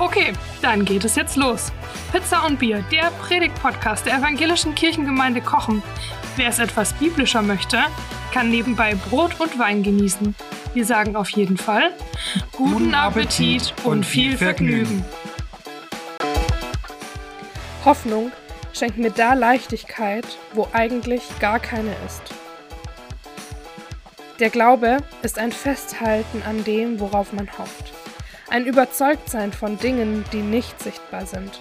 Okay, dann geht es jetzt los. Pizza und Bier, der Predigt-Podcast der evangelischen Kirchengemeinde Kochen. Wer es etwas biblischer möchte, kann nebenbei Brot und Wein genießen. Wir sagen auf jeden Fall guten Appetit und viel Vergnügen. Hoffnung schenkt mir da Leichtigkeit, wo eigentlich gar keine ist. Der Glaube ist ein Festhalten an dem, worauf man hofft. Ein Überzeugtsein von Dingen, die nicht sichtbar sind.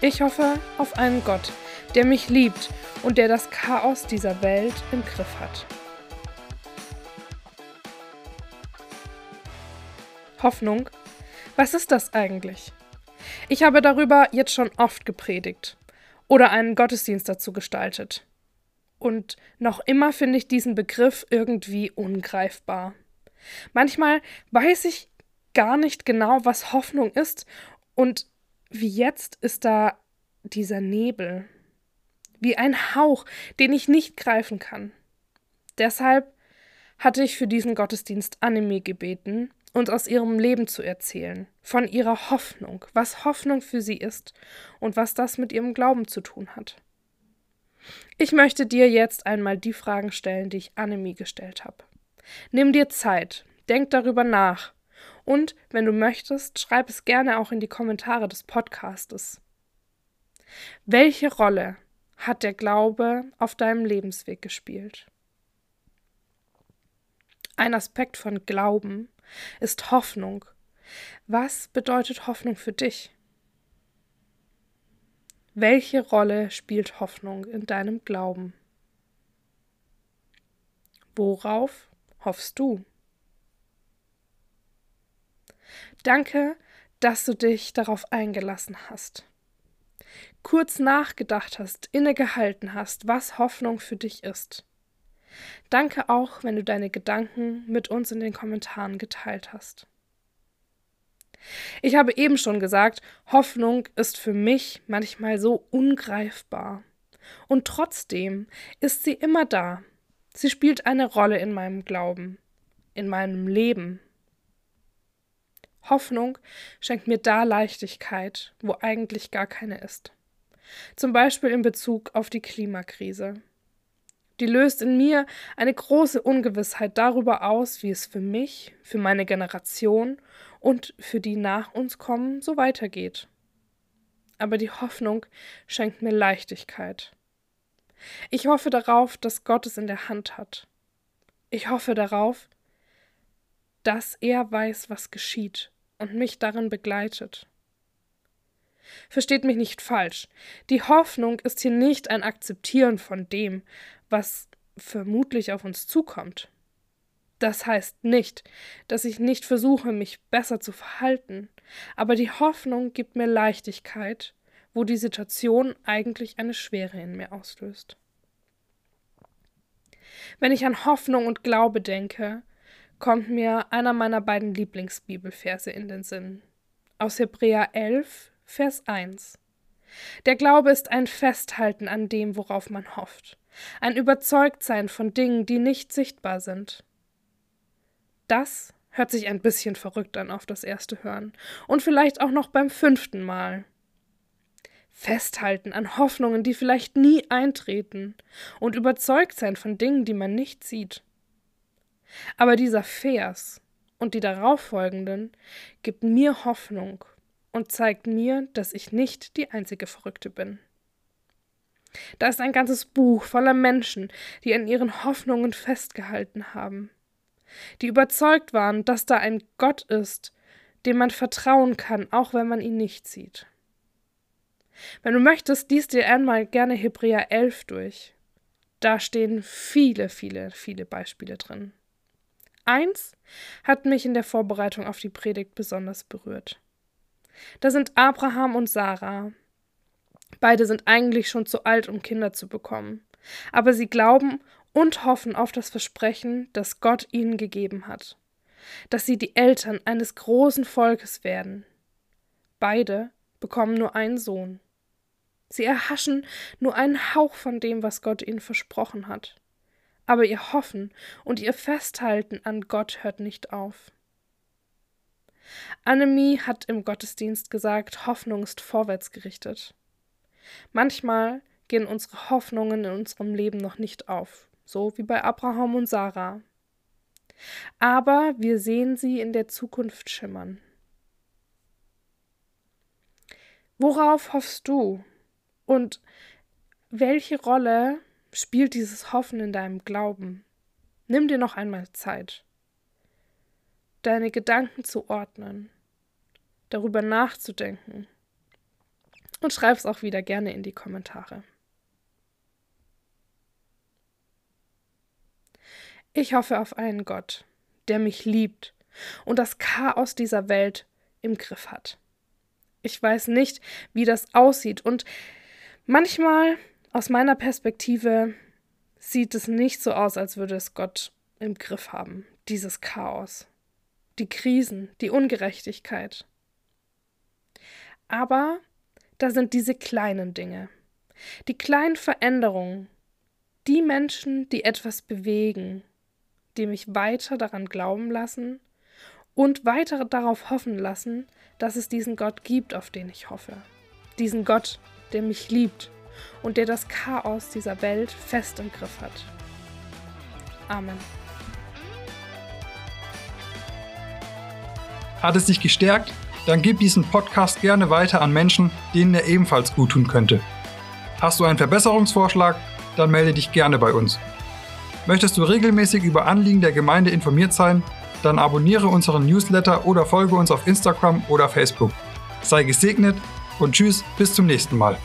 Ich hoffe auf einen Gott, der mich liebt und der das Chaos dieser Welt im Griff hat. Hoffnung? Was ist das eigentlich? Ich habe darüber jetzt schon oft gepredigt oder einen Gottesdienst dazu gestaltet. Und noch immer finde ich diesen Begriff irgendwie ungreifbar. Manchmal weiß ich gar nicht genau, was Hoffnung ist und wie jetzt ist da dieser Nebel, wie ein Hauch, den ich nicht greifen kann. Deshalb hatte ich für diesen Gottesdienst Anime gebeten, uns aus ihrem Leben zu erzählen, von ihrer Hoffnung, was Hoffnung für sie ist und was das mit ihrem Glauben zu tun hat. Ich möchte dir jetzt einmal die Fragen stellen, die ich Annemie gestellt habe. Nimm dir Zeit, denk darüber nach und, wenn du möchtest, schreib es gerne auch in die Kommentare des Podcastes. Welche Rolle hat der Glaube auf deinem Lebensweg gespielt? Ein Aspekt von Glauben ist Hoffnung. Was bedeutet Hoffnung für dich? Welche Rolle spielt Hoffnung in deinem Glauben? Worauf hoffst du? Danke, dass du dich darauf eingelassen hast. Kurz nachgedacht hast, innegehalten hast, was Hoffnung für dich ist. Danke auch, wenn du deine Gedanken mit uns in den Kommentaren geteilt hast. Ich habe eben schon gesagt, Hoffnung ist für mich manchmal so ungreifbar. Und trotzdem ist sie immer da. Sie spielt eine Rolle in meinem Glauben, in meinem Leben. Hoffnung schenkt mir da Leichtigkeit, wo eigentlich gar keine ist. Zum Beispiel in Bezug auf die Klimakrise. Die löst in mir eine große Ungewissheit darüber aus, wie es für mich, für meine Generation und für die nach uns kommen so weitergeht. Aber die Hoffnung schenkt mir Leichtigkeit. Ich hoffe darauf, dass Gott es in der Hand hat. Ich hoffe darauf, dass er weiß, was geschieht und mich darin begleitet. Versteht mich nicht falsch. Die Hoffnung ist hier nicht ein Akzeptieren von dem, was vermutlich auf uns zukommt. Das heißt nicht, dass ich nicht versuche, mich besser zu verhalten, aber die Hoffnung gibt mir Leichtigkeit, wo die Situation eigentlich eine Schwere in mir auslöst. Wenn ich an Hoffnung und Glaube denke, kommt mir einer meiner beiden Lieblingsbibelverse in den Sinn. Aus Hebräer 11, Vers 1. Der Glaube ist ein Festhalten an dem, worauf man hofft, ein Überzeugtsein von Dingen, die nicht sichtbar sind. Das hört sich ein bisschen verrückt an auf das erste Hören und vielleicht auch noch beim fünften Mal. Festhalten an Hoffnungen, die vielleicht nie eintreten und überzeugt sein von Dingen, die man nicht sieht. Aber dieser Vers und die darauffolgenden gibt mir Hoffnung und zeigt mir, dass ich nicht die einzige Verrückte bin. Da ist ein ganzes Buch voller Menschen, die an ihren Hoffnungen festgehalten haben, die überzeugt waren, dass da ein Gott ist, dem man vertrauen kann, auch wenn man ihn nicht sieht. Wenn du möchtest, liest dir einmal gerne Hebräer 11 durch. Da stehen viele, viele, viele Beispiele drin. Eins hat mich in der Vorbereitung auf die Predigt besonders berührt. Da sind Abraham und Sarah. Beide sind eigentlich schon zu alt, um Kinder zu bekommen. Aber sie glauben und hoffen auf das Versprechen, das Gott ihnen gegeben hat. Dass sie die Eltern eines großen Volkes werden. Beide bekommen nur einen Sohn. Sie erhaschen nur einen Hauch von dem, was Gott ihnen versprochen hat. Aber ihr Hoffen und ihr Festhalten an Gott hört nicht auf. Annemie hat im Gottesdienst gesagt, Hoffnung ist vorwärts gerichtet. Manchmal gehen unsere Hoffnungen in unserem Leben noch nicht auf, so wie bei Abraham und Sarah. Aber wir sehen sie in der Zukunft schimmern. Worauf hoffst du? Und welche Rolle spielt dieses Hoffen in deinem Glauben? Nimm dir noch einmal Zeit, deine Gedanken zu ordnen, darüber nachzudenken und schreib es auch wieder gerne in die Kommentare. Ich hoffe auf einen Gott, der mich liebt und das Chaos dieser Welt im Griff hat. Ich weiß nicht, wie das aussieht und manchmal aus meiner Perspektive sieht es nicht so aus, als würde es Gott im Griff haben, dieses Chaos, die Krisen, die Ungerechtigkeit. Aber da sind diese kleinen Dinge, die kleinen Veränderungen, die Menschen, die etwas bewegen, die mich weiter daran glauben lassen und weiter darauf hoffen lassen, dass es diesen Gott gibt, auf den ich hoffe. Diesen Gott, der mich liebt und der das Chaos dieser Welt fest im Griff hat. Amen. Hat es dich gestärkt? dann gib diesen Podcast gerne weiter an Menschen, denen er ebenfalls gut tun könnte. Hast du einen Verbesserungsvorschlag? Dann melde dich gerne bei uns. Möchtest du regelmäßig über Anliegen der Gemeinde informiert sein? Dann abonniere unseren Newsletter oder folge uns auf Instagram oder Facebook. Sei gesegnet und tschüss, bis zum nächsten Mal.